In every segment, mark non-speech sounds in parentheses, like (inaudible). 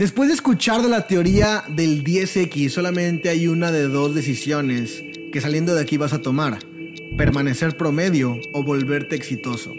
Después de escuchar de la teoría del 10X, solamente hay una de dos decisiones que saliendo de aquí vas a tomar. Permanecer promedio o volverte exitoso.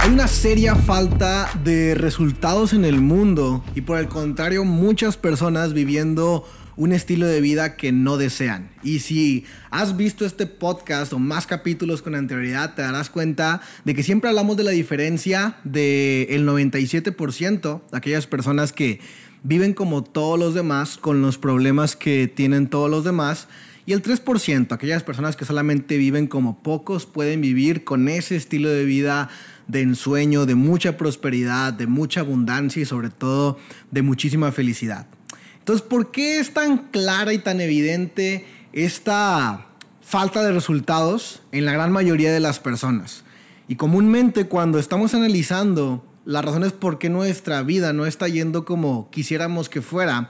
Hay una seria falta de resultados en el mundo y por el contrario muchas personas viviendo un estilo de vida que no desean. Y si has visto este podcast o más capítulos con anterioridad, te darás cuenta de que siempre hablamos de la diferencia del 97% de aquellas personas que viven como todos los demás, con los problemas que tienen todos los demás, y el 3%, aquellas personas que solamente viven como pocos, pueden vivir con ese estilo de vida de ensueño, de mucha prosperidad, de mucha abundancia y sobre todo de muchísima felicidad. Entonces, ¿por qué es tan clara y tan evidente esta falta de resultados en la gran mayoría de las personas? Y comúnmente cuando estamos analizando las razones por qué nuestra vida no está yendo como quisiéramos que fuera,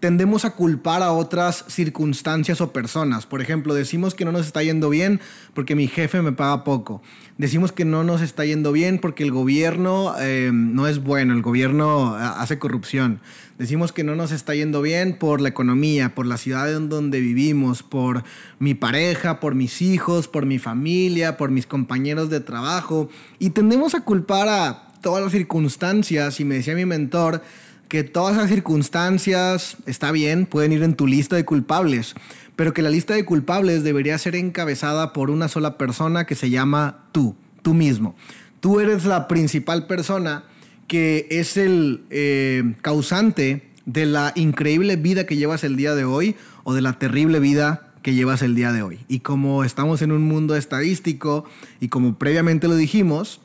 tendemos a culpar a otras circunstancias o personas. Por ejemplo, decimos que no nos está yendo bien porque mi jefe me paga poco. Decimos que no nos está yendo bien porque el gobierno eh, no es bueno, el gobierno eh, hace corrupción. Decimos que no nos está yendo bien por la economía, por la ciudad en donde vivimos, por mi pareja, por mis hijos, por mi familia, por mis compañeros de trabajo. Y tendemos a culpar a todas las circunstancias. Y me decía mi mentor, que todas esas circunstancias, está bien, pueden ir en tu lista de culpables, pero que la lista de culpables debería ser encabezada por una sola persona que se llama tú, tú mismo. Tú eres la principal persona que es el eh, causante de la increíble vida que llevas el día de hoy o de la terrible vida que llevas el día de hoy. Y como estamos en un mundo estadístico y como previamente lo dijimos,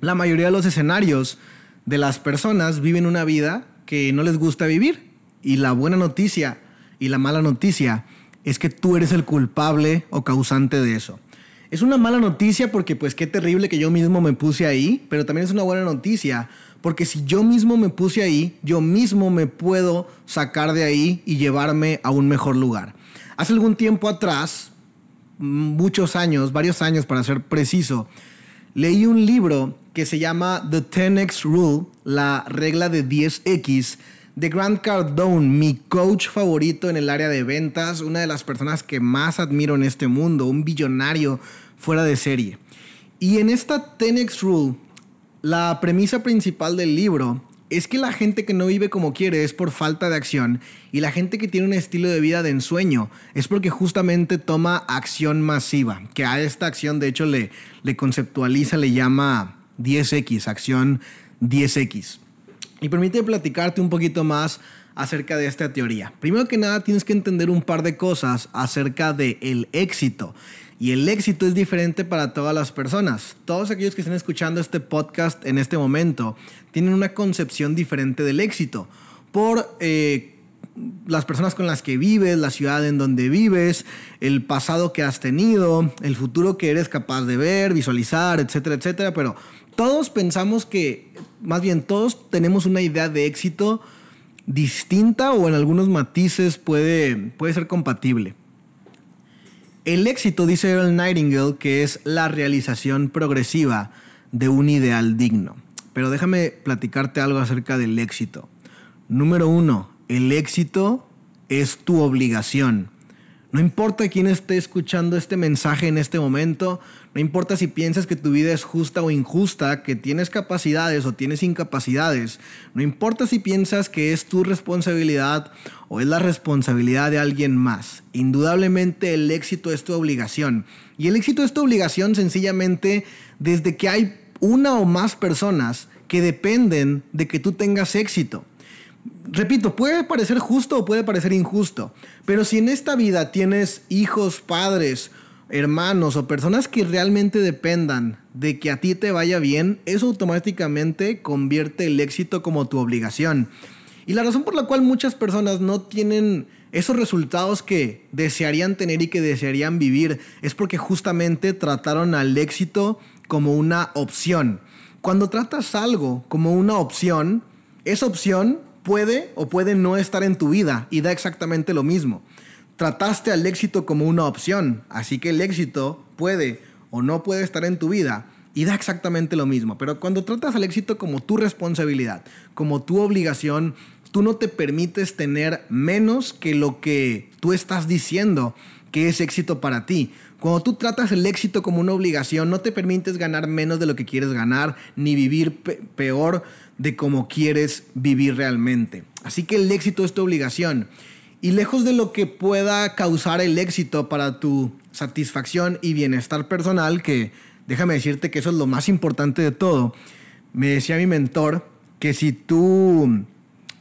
la mayoría de los escenarios de las personas viven una vida que no les gusta vivir. Y la buena noticia y la mala noticia es que tú eres el culpable o causante de eso. Es una mala noticia porque pues qué terrible que yo mismo me puse ahí, pero también es una buena noticia porque si yo mismo me puse ahí, yo mismo me puedo sacar de ahí y llevarme a un mejor lugar. Hace algún tiempo atrás, muchos años, varios años para ser preciso, leí un libro que se llama The 10X Rule, la regla de 10X, de Grant Cardone, mi coach favorito en el área de ventas, una de las personas que más admiro en este mundo, un billonario fuera de serie. Y en esta 10X Rule, la premisa principal del libro es que la gente que no vive como quiere es por falta de acción y la gente que tiene un estilo de vida de ensueño es porque justamente toma acción masiva, que a esta acción de hecho le, le conceptualiza, le llama 10X, acción 10X. Y permite platicarte un poquito más acerca de esta teoría. Primero que nada tienes que entender un par de cosas acerca del el éxito. Y el éxito es diferente para todas las personas. Todos aquellos que estén escuchando este podcast en este momento tienen una concepción diferente del éxito. Por eh, las personas con las que vives, la ciudad en donde vives, el pasado que has tenido, el futuro que eres capaz de ver, visualizar, etcétera, etcétera. Pero todos pensamos que, más bien todos tenemos una idea de éxito distinta o en algunos matices puede, puede ser compatible. El éxito, dice Earl Nightingale, que es la realización progresiva de un ideal digno. Pero déjame platicarte algo acerca del éxito. Número uno, el éxito es tu obligación. No importa quién esté escuchando este mensaje en este momento, no importa si piensas que tu vida es justa o injusta, que tienes capacidades o tienes incapacidades, no importa si piensas que es tu responsabilidad o es la responsabilidad de alguien más. Indudablemente el éxito es tu obligación. Y el éxito es tu obligación sencillamente desde que hay una o más personas que dependen de que tú tengas éxito repito, puede parecer justo o puede parecer injusto, pero si en esta vida tienes hijos, padres, hermanos o personas que realmente dependan de que a ti te vaya bien, eso automáticamente convierte el éxito como tu obligación. Y la razón por la cual muchas personas no tienen esos resultados que desearían tener y que desearían vivir es porque justamente trataron al éxito como una opción. Cuando tratas algo como una opción, esa opción puede o puede no estar en tu vida y da exactamente lo mismo. Trataste al éxito como una opción, así que el éxito puede o no puede estar en tu vida y da exactamente lo mismo. Pero cuando tratas al éxito como tu responsabilidad, como tu obligación, tú no te permites tener menos que lo que tú estás diciendo que es éxito para ti. Cuando tú tratas el éxito como una obligación, no te permites ganar menos de lo que quieres ganar, ni vivir peor de como quieres vivir realmente. Así que el éxito es tu obligación. Y lejos de lo que pueda causar el éxito para tu satisfacción y bienestar personal, que déjame decirte que eso es lo más importante de todo, me decía mi mentor que si tú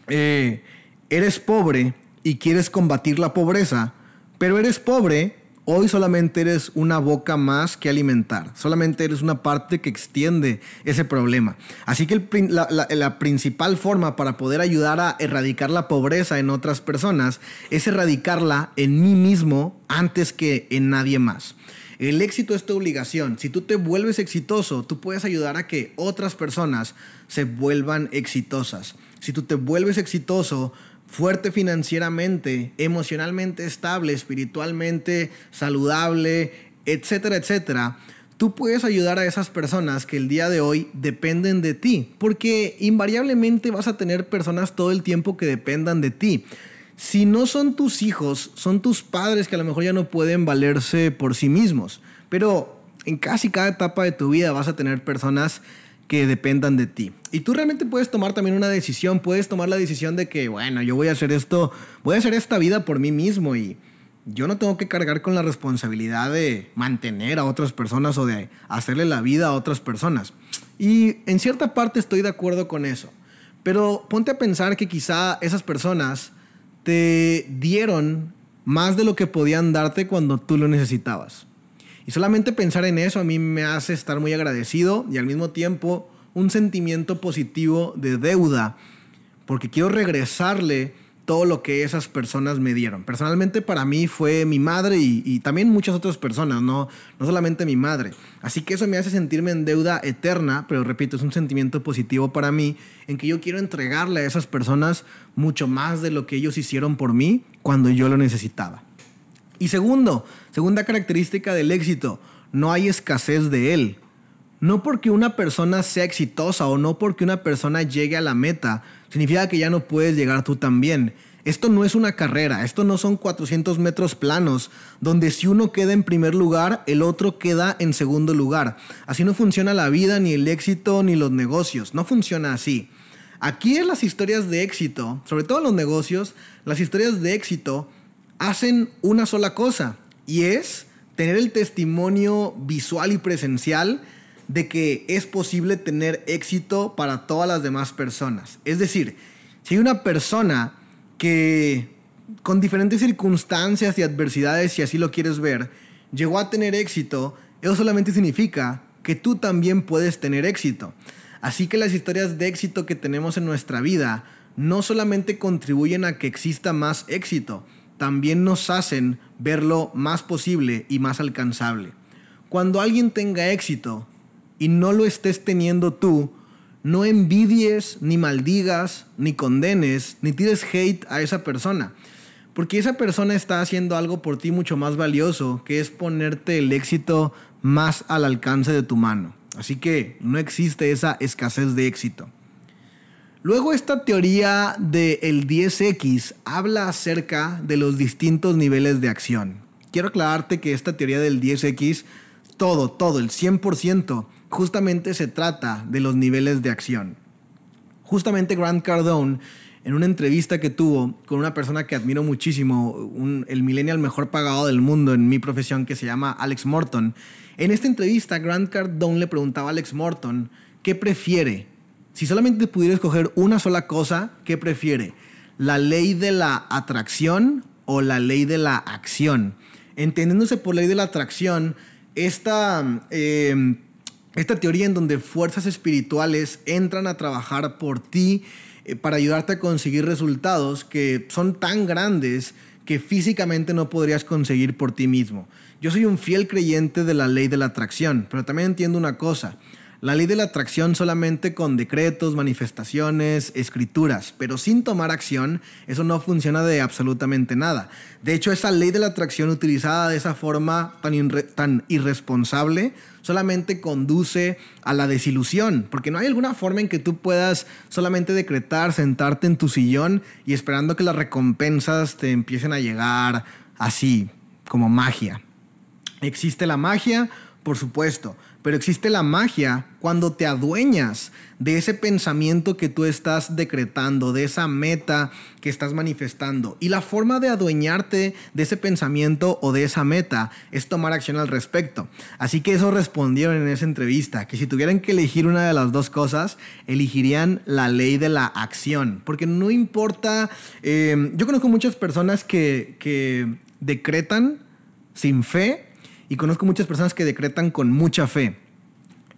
eh, eres pobre y quieres combatir la pobreza, pero eres pobre, hoy solamente eres una boca más que alimentar, solamente eres una parte que extiende ese problema. Así que la, principal forma para poder ayudar a erradicar la pobreza en otras personas es erradicarla en mí mismo antes que en nadie más. El éxito es tu obligación. Si tú te vuelves exitoso, tú puedes ayudar a que otras personas se vuelvan exitosas. Si tú te vuelves exitoso, fuerte financieramente, emocionalmente estable, espiritualmente saludable, etcétera, etcétera, tú puedes ayudar a esas personas que el día de hoy dependen de ti, porque invariablemente vas a tener personas todo el tiempo que dependan de ti. Si no son tus hijos, son tus padres que a lo mejor ya no pueden valerse por sí mismos, pero en casi cada etapa de tu vida vas a tener personas que dependan de ti. Y tú realmente puedes tomar también una decisión, puedes tomar la decisión de que, bueno, yo voy a hacer esto, voy a hacer esta vida por mí mismo y yo no tengo que cargar con la responsabilidad de mantener a otras personas o de hacerle la vida a otras personas. Y en cierta parte estoy de acuerdo con eso. Pero ponte a pensar que quizá esas personas te dieron más de lo que podían darte cuando tú lo necesitabas. Y solamente pensar en eso a mí me hace estar muy agradecido y al mismo tiempo un sentimiento positivo de deuda, porque quiero regresarle todo lo que esas personas me dieron. Personalmente para mí fue mi madre y, también muchas otras personas, no, no solamente mi madre. Así que eso me hace sentirme en deuda eterna, pero repito, es un sentimiento positivo para mí en que yo quiero entregarle a esas personas mucho más de lo que ellos hicieron por mí cuando yo lo necesitaba. Y segundo, segunda característica del éxito, no hay escasez de él. No porque una persona sea exitosa o no porque una persona llegue a la meta, significa que ya no puedes llegar tú también. Esto no es una carrera, esto no son 400 metros planos, donde si uno queda en primer lugar, el otro queda en segundo lugar. Así no funciona la vida, ni el éxito, ni los negocios. No funciona así. Aquí en las historias de éxito, sobre todo en los negocios, las historias de éxito hacen una sola cosa y es tener el testimonio visual y presencial de que es posible tener éxito para todas las demás personas. Es decir, si hay una persona que con diferentes circunstancias y adversidades, si así lo quieres ver, llegó a tener éxito, eso solamente significa que tú también puedes tener éxito. Así que las historias de éxito que tenemos en nuestra vida no solamente contribuyen a que exista más éxito, también nos hacen verlo más posible y más alcanzable. Cuando alguien tenga éxito y no lo estés teniendo tú, no envidies, ni maldigas, ni condenes, ni tires hate a esa persona. Porque esa persona está haciendo algo por ti mucho más valioso, que es ponerte el éxito más al alcance de tu mano. Así que no existe esa escasez de éxito. Luego esta teoría del 10X habla acerca de los distintos niveles de acción. Quiero aclararte que esta teoría del 10X, todo, todo, el 100%, justamente se trata de los niveles de acción. Justamente Grant Cardone, en una entrevista que tuvo con una persona que admiro muchísimo, el millennial mejor pagado del mundo en mi profesión, que se llama Alex Morton, en esta entrevista Grant Cardone le preguntaba a Alex Morton qué prefiere si solamente pudiera escoger una sola cosa, ¿qué prefiere? ¿La ley de la atracción o la ley de la acción? Entendiéndose por ley de la atracción, esta, eh, esta teoría en donde fuerzas espirituales entran a trabajar por ti eh, para ayudarte a conseguir resultados que son tan grandes que físicamente no podrías conseguir por ti mismo. Yo soy un fiel creyente de la ley de la atracción, pero también entiendo una cosa la ley de la atracción solamente con decretos, manifestaciones, escrituras, pero sin tomar acción, eso no funciona de absolutamente nada. De hecho, esa ley de la atracción utilizada de esa forma tan, irresponsable solamente conduce a la desilusión, porque no hay alguna forma en que tú puedas solamente decretar, sentarte en tu sillón y esperando que las recompensas te empiecen a llegar así, como magia. Existe la magia, por supuesto, pero existe la magia cuando te adueñas de ese pensamiento que tú estás decretando, de esa meta que estás manifestando. Y la forma de adueñarte de ese pensamiento o de esa meta es tomar acción al respecto. Así que eso respondieron en esa entrevista, que si tuvieran que elegir una de las dos cosas, elegirían la ley de la acción. Porque no importa, eh, yo conozco muchas personas que, que decretan sin fe y conozco muchas personas que decretan con mucha fe.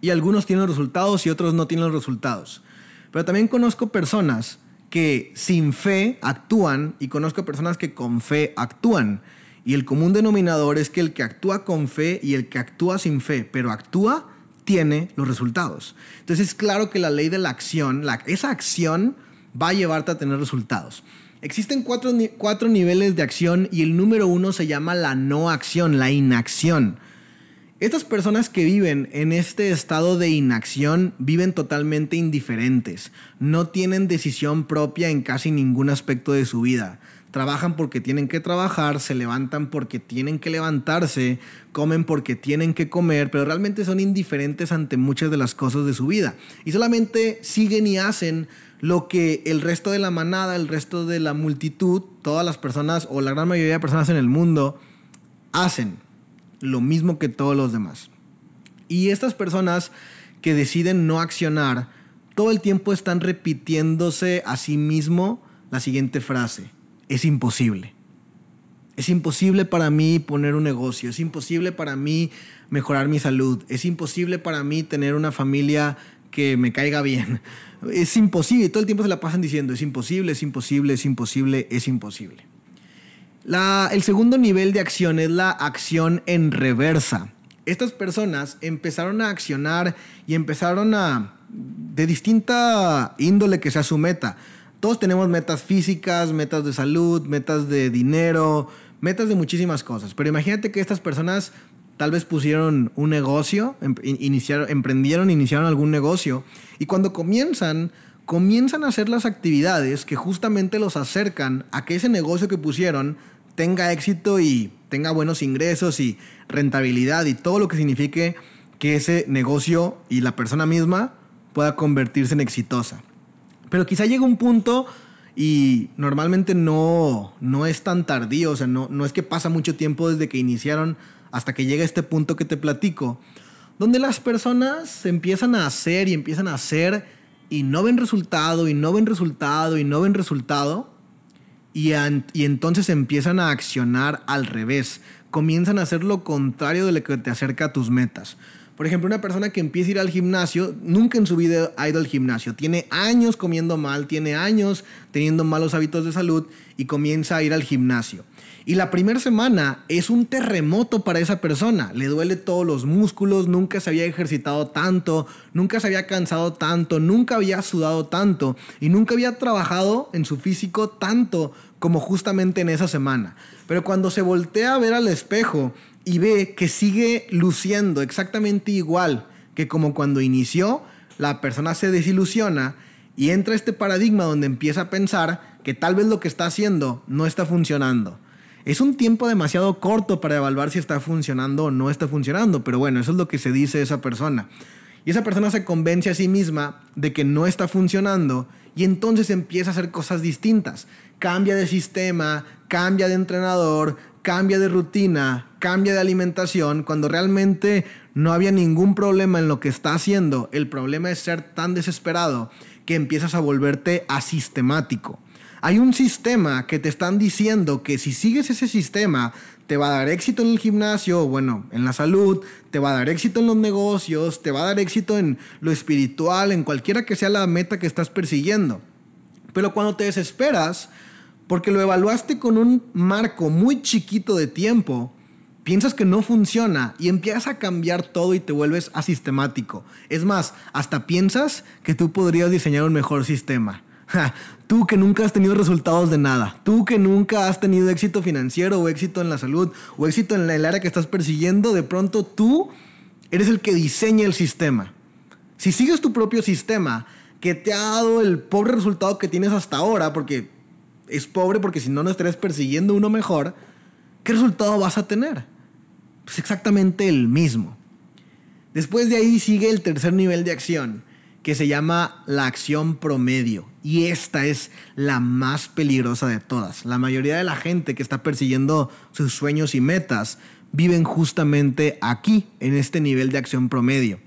Y algunos tienen resultados y otros no tienen resultados. Pero también conozco personas que sin fe actúan y conozco personas que con fe actúan. Y el común denominador es que el que actúa con fe y el que actúa sin fe, pero actúa, tiene los resultados. Entonces es claro que la ley de la acción, esa acción va a llevarte a tener resultados. Existen cuatro, cuatro niveles de acción y el número uno se llama la no acción, la inacción. Estas personas que viven en este estado de inacción viven totalmente indiferentes, no tienen decisión propia en casi ningún aspecto de su vida. Trabajan porque tienen que trabajar, se levantan porque tienen que levantarse, comen porque tienen que comer, pero realmente son indiferentes ante muchas de las cosas de su vida. Y solamente siguen y hacen lo que el resto de la manada, el resto de la multitud, todas las personas o la gran mayoría de personas en el mundo hacen lo mismo que todos los demás. Y estas personas que deciden no accionar, todo el tiempo están repitiéndose a sí mismo la siguiente frase, es imposible. Es imposible para mí poner un negocio, es imposible para mí mejorar mi salud, es imposible para mí tener una familia que me caiga bien. (laughs) Es imposible. Todo el tiempo se la pasan diciendo, es imposible, es imposible, es imposible, es imposible. el segundo nivel de acción es la acción en reversa. Estas personas empezaron a accionar y empezaron a, de distinta índole que sea su meta. Todos tenemos metas físicas, metas de salud, metas de dinero, metas de muchísimas cosas. Pero imagínate que estas personas tal vez pusieron un negocio, em, iniciaron, emprendieron, iniciaron algún negocio y cuando comienzan, comienzan a hacer las actividades que justamente los acercan a que ese negocio que pusieron tenga éxito y tenga buenos ingresos y rentabilidad y todo lo que signifique que ese negocio y la persona misma pueda convertirse en exitosa. Pero quizá llegue un punto y normalmente no, no es tan tardío, o sea, no, no es que pasa mucho tiempo desde que iniciaron hasta que llega este punto que te platico, donde las personas empiezan a hacer y empiezan a hacer y no ven resultado y no ven resultado y no ven resultado y, y entonces empiezan a accionar al revés, comienzan a hacer lo contrario de lo que te acerca a tus metas. Por ejemplo, una persona que empieza a ir al gimnasio, nunca en su vida ha ido al gimnasio, tiene años comiendo mal, tiene años teniendo malos hábitos de salud y comienza a ir al gimnasio. Y la primera semana es un terremoto para esa persona. Le duele todos los músculos, nunca se había ejercitado tanto, nunca se había cansado tanto, nunca había sudado tanto y nunca había trabajado en su físico tanto como justamente en esa semana. Pero cuando se voltea a ver al espejo y ve que sigue luciendo exactamente igual que como cuando inició, la persona se desilusiona y entra este paradigma donde empieza a pensar que tal vez lo que está haciendo no está funcionando. Es un tiempo demasiado corto para evaluar si está funcionando o no está funcionando, pero bueno, eso es lo que se dice esa persona. Y esa persona se convence a sí misma de que no está funcionando y entonces empieza a hacer cosas distintas. Cambia de sistema, cambia de entrenador, cambia de rutina, cambia de alimentación, cuando realmente no había ningún problema en lo que está haciendo. El problema es ser tan desesperado que empiezas a volverte asistemático. Hay un sistema que te están diciendo que si sigues ese sistema te va a dar éxito en el gimnasio, bueno, en la salud, te va a dar éxito en los negocios, te va a dar éxito en lo espiritual, en cualquiera que sea la meta que estás persiguiendo. Pero cuando te desesperas, porque lo evaluaste con un marco muy chiquito de tiempo, piensas que no funciona y empiezas a cambiar todo y te vuelves asistemático. Es más, hasta piensas que tú podrías diseñar un mejor sistema. tú que nunca has tenido resultados de nada, tú que nunca has tenido éxito financiero o éxito en la salud o éxito en el área que estás persiguiendo, de pronto tú eres el que diseña el sistema. Si sigues tu propio sistema que te ha dado el pobre resultado que tienes hasta ahora, porque es pobre porque si no no estarías persiguiendo uno mejor, ¿qué resultado vas a tener? Pues exactamente el mismo. Después de ahí sigue el tercer nivel de acción, que se llama la acción promedio. Y esta es la más peligrosa de todas. La mayoría de la gente que está persiguiendo sus sueños y metas viven justamente aquí, en este nivel de acción promedio.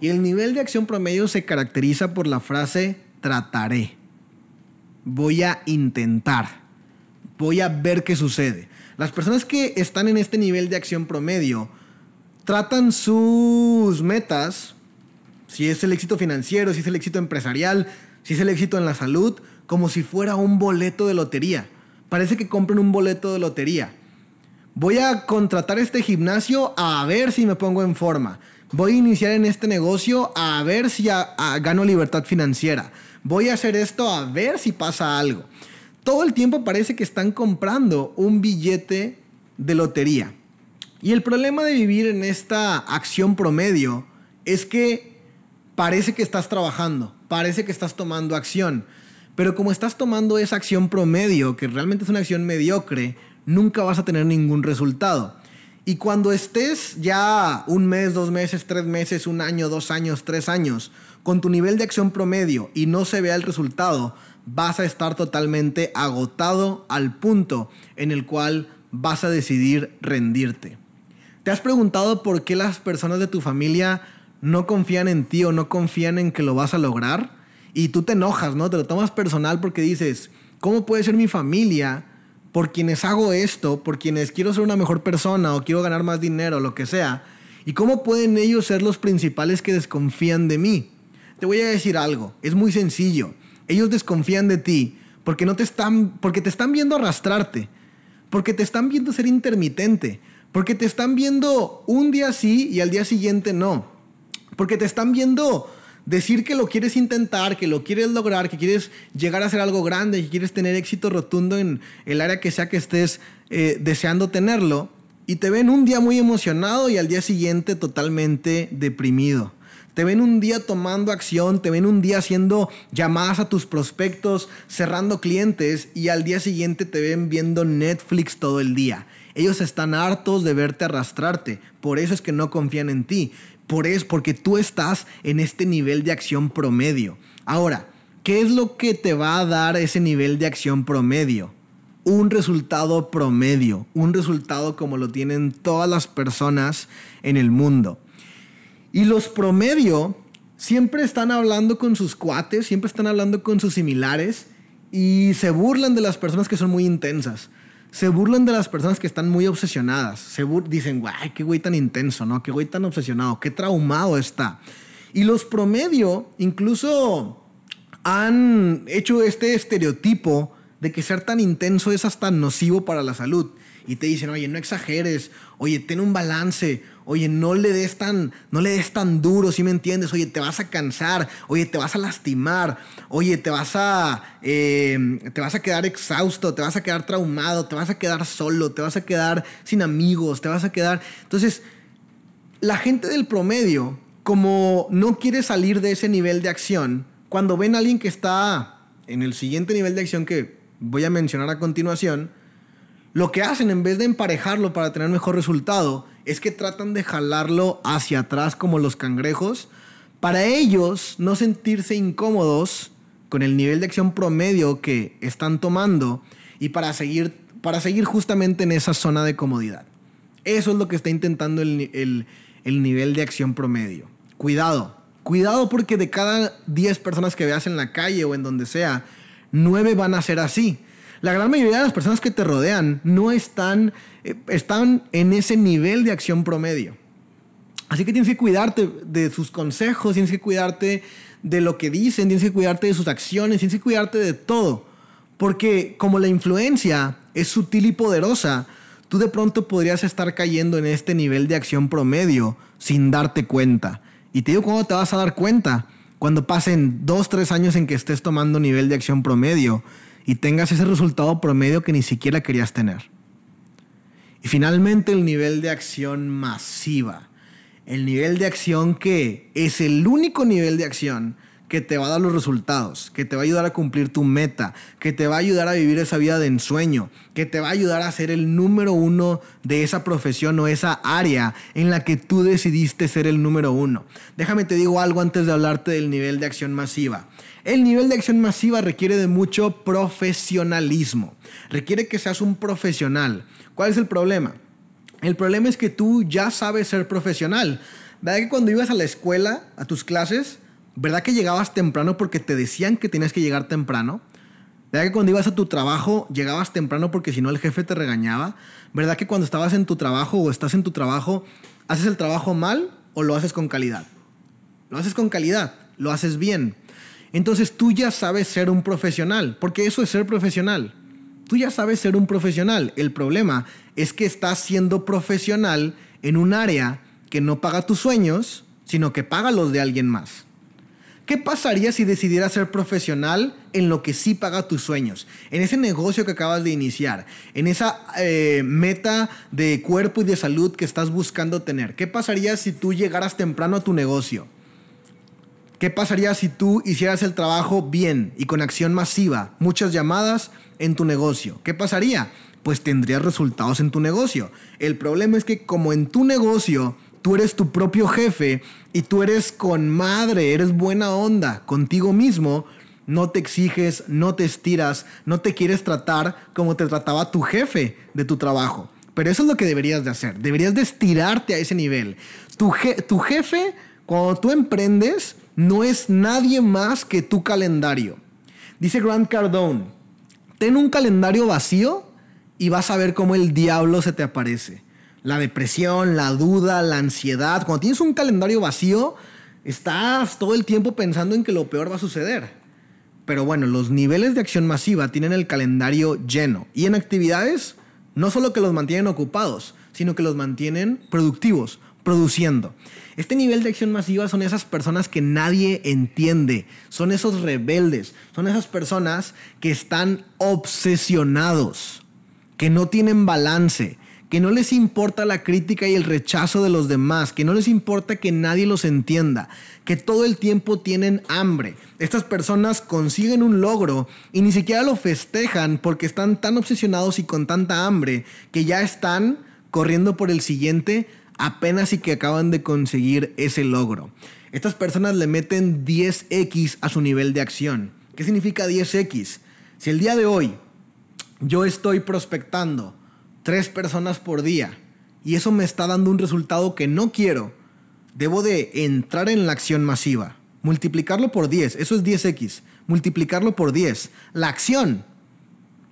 Y el nivel de acción promedio se caracteriza por la frase trataré. Voy a intentar. Voy a ver qué sucede. Las personas que están en este nivel de acción promedio tratan sus metas, si es el éxito financiero, si es el éxito empresarial, si es el éxito en la salud, como si fuera un boleto de lotería. Parece que compran un boleto de lotería. Voy a contratar este gimnasio a ver si me pongo en forma. Voy a iniciar en este negocio a ver si gano libertad financiera. Voy a hacer esto a ver si pasa algo. Todo el tiempo parece que están comprando un billete de lotería. Y el problema de vivir en esta acción promedio es que parece que estás trabajando, parece que estás tomando acción. Pero como estás tomando esa acción promedio, que realmente es una acción mediocre, nunca vas a tener ningún resultado. Y cuando estés ya un mes, dos meses, tres meses, un año, dos años, tres años, con tu nivel de acción promedio y no se vea el resultado, vas a estar totalmente agotado al punto en el cual vas a decidir rendirte. ¿Te has preguntado por qué las personas de tu familia no confían en ti o no confían en que lo vas a lograr? Y tú te enojas, ¿no? Te lo tomas personal porque dices, ¿cómo puede ser mi familia por quienes hago esto, por quienes quiero ser una mejor persona o quiero ganar más dinero, lo que sea. ¿Y cómo pueden ellos ser los principales que desconfían de mí? Te voy a decir algo, es muy sencillo. Ellos desconfían de ti porque no te están porque te están viendo arrastrarte, porque te están viendo ser intermitente, porque te están viendo un día sí y al día siguiente no. Porque te están viendo decir que lo quieres intentar, que lo quieres lograr, que quieres llegar a hacer algo grande, que quieres tener éxito rotundo en el área que sea que estés eh, deseando tenerlo, y te ven un día muy emocionado y al día siguiente totalmente deprimido. Te ven un día tomando acción, te ven un día haciendo llamadas a tus prospectos, cerrando clientes y al día siguiente te ven viendo Netflix todo el día. Ellos están hartos de verte arrastrarte, por eso es que no confían en ti. Por eso, porque tú estás en este nivel de acción promedio. Ahora, ¿qué es lo que te va a dar ese nivel de acción promedio? Un resultado promedio, un resultado como lo tienen todas las personas en el mundo. Y los promedio siempre están hablando con sus cuates, siempre están hablando con sus similares y se burlan de las personas que son muy intensas se burlan de las personas que están muy obsesionadas. Se dicen, guay, qué güey tan intenso, ¿no? Qué güey tan obsesionado, qué traumado está. Y los promedio incluso han hecho este estereotipo de que ser tan intenso es hasta nocivo para la salud. Y te dicen, oye, no exageres, oye, ten un balance, Oye, no le des tan, no le des tan duro, si me entiendes? Oye, te vas a cansar, oye, te vas a lastimar, oye, te vas a, em, te vas a quedar exhausto, te vas a quedar traumado, te vas a quedar solo, te vas a quedar sin amigos, te vas a quedar... Entonces, la gente del promedio, como no quiere salir de ese nivel de acción, cuando ven a alguien que está en el siguiente nivel de acción que voy a mencionar a continuación, lo que hacen en vez de emparejarlo para tener mejor resultado, es que tratan de jalarlo hacia atrás como los cangrejos, para ellos no sentirse incómodos con el nivel de acción promedio que están tomando y para seguir, para seguir justamente en esa zona de comodidad. Eso es lo que está intentando el, el nivel de acción promedio. Cuidado, cuidado porque de cada 10 personas que veas en la calle o en donde sea, 9 van a ser así la gran mayoría de las personas que te rodean no están, eh, están en ese nivel de acción promedio. Así que tienes que cuidarte de sus consejos, tienes que cuidarte de lo que dicen, tienes que cuidarte de sus acciones, tienes que cuidarte de todo. Porque como la influencia es sutil y poderosa, tú de pronto podrías estar cayendo en este nivel de acción promedio sin darte cuenta. Y te digo cuándo te vas a dar cuenta. Cuando pasen dos, tres años en que estés tomando nivel de acción promedio y tengas ese resultado promedio que ni siquiera querías tener. Y finalmente el nivel de acción masiva. El nivel de acción que es el único nivel de acción que te va a dar los resultados, que te va a ayudar a cumplir tu meta, que te va a ayudar a vivir esa vida de ensueño, que te va a ayudar a ser el número uno de esa profesión o esa área en la que tú decidiste ser el número uno. Déjame te digo algo antes de hablarte del nivel de acción masiva. El nivel de acción masiva requiere de mucho profesionalismo, requiere que seas un profesional. ¿Cuál es el problema? El problema es que tú ya sabes ser profesional. ¿Verdad que cuando ibas a la escuela, a tus clases, ¿Verdad que llegabas temprano porque te decían que tenías que llegar temprano? ¿Verdad que cuando ibas a tu trabajo llegabas temprano porque si no el jefe te regañaba? ¿Verdad que cuando estabas en tu trabajo o estás en tu trabajo, haces el trabajo mal o lo haces con calidad? Lo haces con calidad, lo haces bien. Entonces tú ya sabes ser un profesional, porque eso es ser profesional. Tú ya sabes ser un profesional. El problema es que estás siendo profesional en un área que no paga tus sueños, sino que paga los de alguien más. ¿Qué pasaría si decidieras ser profesional en lo que sí paga tus sueños? En ese negocio que acabas de iniciar, en esa eh, meta de cuerpo y de salud que estás buscando tener. ¿Qué pasaría si tú llegaras temprano a tu negocio? ¿Qué pasaría si tú hicieras el trabajo bien y con acción masiva, muchas llamadas en tu negocio? ¿Qué pasaría? Pues tendrías resultados en tu negocio. El problema es que como en tu negocio tú eres tu propio jefe y tú eres con madre, eres buena onda contigo mismo, no te exiges, no te estiras, no te quieres tratar como te trataba tu jefe de tu trabajo. Pero eso es lo que deberías de hacer. Deberías de estirarte a ese nivel. Tu, jefe, cuando tú emprendes, no es nadie más que tu calendario. Dice Grant Cardone, ten un calendario vacío y vas a ver cómo el diablo se te aparece la depresión, la duda, la ansiedad. Cuando tienes un calendario vacío, estás todo el tiempo pensando en que lo peor va a suceder. Pero bueno, los niveles de acción masiva tienen el calendario lleno. Y en actividades, no solo que los mantienen ocupados, sino que los mantienen productivos, produciendo. Este nivel de acción masiva son esas personas que nadie entiende, son esos rebeldes, son esas personas que están obsesionados, que no tienen balance, que no les importa la crítica y el rechazo de los demás, que no les importa que nadie los entienda, que todo el tiempo tienen hambre. Estas personas consiguen un logro y ni siquiera lo festejan porque están tan obsesionados y con tanta hambre que ya están corriendo por el siguiente apenas y que acaban de conseguir ese logro. Estas personas le meten 10x a su nivel de acción. ¿Qué significa 10x? Si el día de hoy yo estoy prospectando tres personas por día y eso me está dando un resultado que no quiero, debo de entrar en la acción masiva, multiplicarlo por 10, eso es 10x, multiplicarlo por 10. La acción,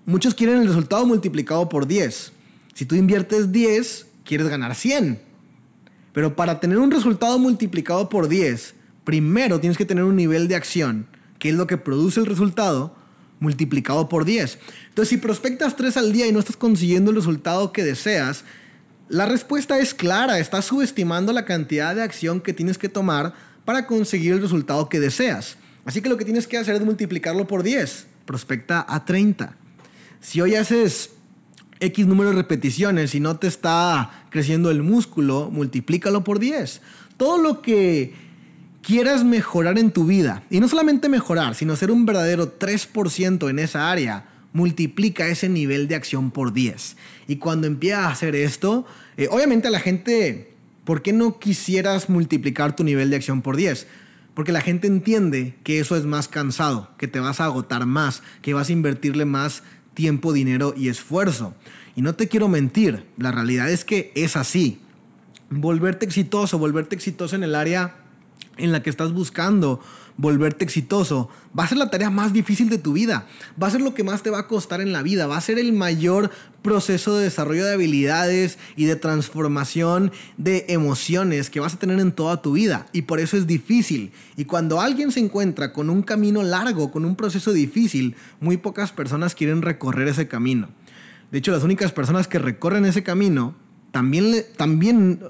muchos quieren el resultado multiplicado por 10. Si tú inviertes 10, quieres ganar 100. Pero para tener un resultado multiplicado por 10, primero tienes que tener un nivel de acción, que es lo que produce el resultado, multiplicado por 10. Entonces, si prospectas 3 al día y no estás consiguiendo el resultado que deseas, la respuesta es clara, estás subestimando la cantidad de acción que tienes que tomar para conseguir el resultado que deseas. Así que lo que tienes que hacer es multiplicarlo por 10. Prospecta a 30. Si hoy haces X número de repeticiones y no te está creciendo el músculo, multiplícalo por 10. Todo lo que quieras mejorar en tu vida, y no solamente mejorar, sino ser un verdadero 3% en esa área, multiplica ese nivel de acción por 10. Y cuando empiezas a hacer esto, eh, obviamente a la gente, ¿por qué no quisieras multiplicar tu nivel de acción por 10? Porque la gente entiende que eso es más cansado, que te vas a agotar más, que vas a invertirle más tiempo, dinero y esfuerzo. Y no te quiero mentir, la realidad es que es así. Volverte exitoso, volverte exitoso en el área en la que estás buscando volverte exitoso, va a ser la tarea más difícil de tu vida, va a ser lo que más te va a costar en la vida, va a ser el mayor proceso de desarrollo de habilidades y de transformación de emociones que vas a tener en toda tu vida y por eso es difícil. Y cuando alguien se encuentra con un camino largo, con un proceso difícil, muy pocas personas quieren recorrer ese camino. De hecho, las únicas personas que recorren ese camino también, también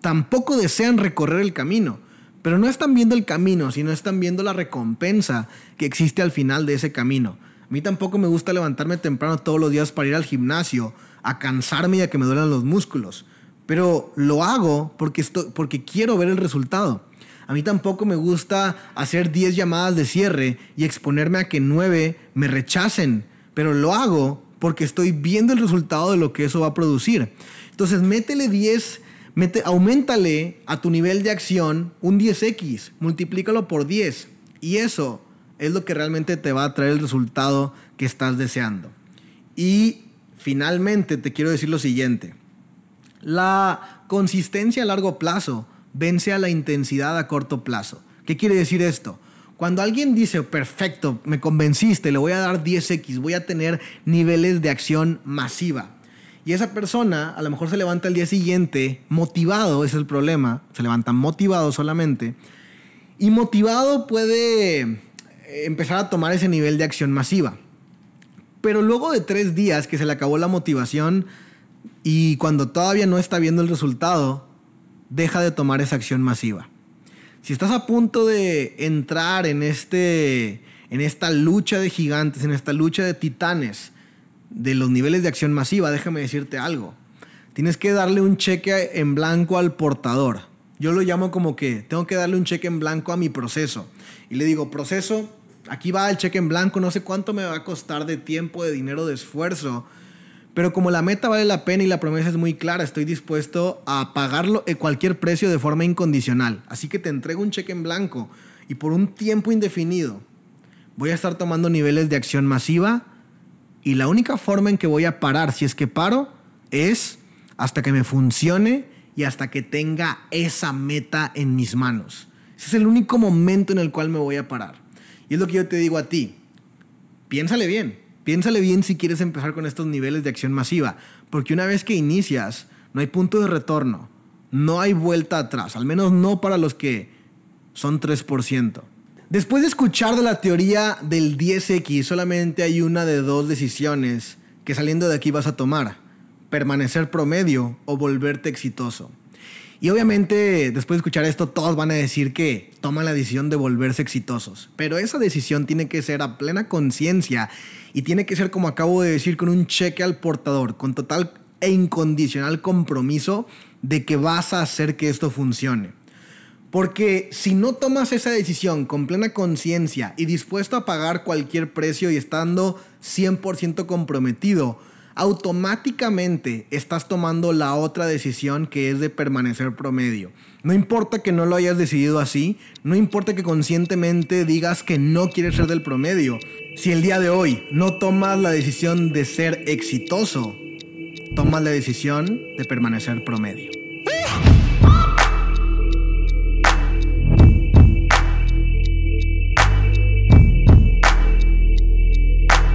tampoco desean recorrer el camino. Pero no están viendo el camino, sino están viendo la recompensa que existe al final de ese camino. A mí tampoco me gusta levantarme temprano todos los días para ir al gimnasio, a cansarme y a que me duelan los músculos. Pero lo hago porque, estoy, porque quiero ver el resultado. A mí tampoco me gusta hacer 10 llamadas de cierre y exponerme a que 9 me rechacen. Pero lo hago porque estoy viendo el resultado de lo que eso va a producir. Entonces, métele 10, mete, aumentale a tu nivel de acción un 10x, multiplícalo por 10. Y eso es lo que realmente te va a traer el resultado que estás deseando. Y finalmente te quiero decir lo siguiente. La consistencia a largo plazo vence a la intensidad a corto plazo. ¿Qué quiere decir esto? Cuando alguien dice, perfecto, me convenciste, le voy a dar 10x, voy a tener niveles de acción masiva. Y esa persona a lo mejor se levanta el día siguiente motivado, es el problema, se levanta motivado solamente. Y motivado puede empezar a tomar ese nivel de acción masiva. Pero luego de tres días que se le acabó la motivación y cuando todavía no está viendo el resultado, deja de tomar esa acción masiva. Si estás a punto de entrar en, este, en esta lucha de gigantes, en esta lucha de titanes, de los niveles de acción masiva, déjame decirte algo. Tienes que darle un cheque en blanco al portador. Yo lo llamo como que tengo que darle un cheque en blanco a mi proceso. Y le digo, proceso, aquí va el cheque en blanco, no sé cuánto me va a costar de tiempo, de dinero, de esfuerzo. Pero como la meta vale la pena y la promesa es muy clara, estoy dispuesto a pagarlo en cualquier precio de forma incondicional. Así que te entrego un cheque en blanco y por un tiempo indefinido voy a estar tomando niveles de acción masiva y la única forma en que voy a parar, si es que paro, es hasta que me funcione y hasta que tenga esa meta en mis manos. Ese es el único momento en el cual me voy a parar. Y es lo que yo te digo a ti. Piénsale bien. Piénsale bien si quieres empezar con estos niveles de acción masiva. Porque una vez que inicias, no hay punto de retorno. No hay vuelta atrás. Al menos no para los que son 3%. Después de escuchar de la teoría del 10X, solamente hay una de dos decisiones que saliendo de aquí vas a tomar. Permanecer promedio o volverte exitoso. Y obviamente, después de escuchar esto, todos van a decir que toman la decisión de volverse exitosos. Pero esa decisión tiene que ser a plena conciencia y tiene que ser, como acabo de decir, con un cheque al portador, con total e incondicional compromiso de que vas a hacer que esto funcione. Porque si no tomas esa decisión con plena conciencia y dispuesto a pagar cualquier precio y estando 100% comprometido, automáticamente estás tomando la otra decisión que es de permanecer promedio. No importa que no lo hayas decidido así, no importa que conscientemente digas que no quieres ser del promedio. Si el día de hoy no tomas la decisión de ser exitoso, tomas la decisión de permanecer promedio.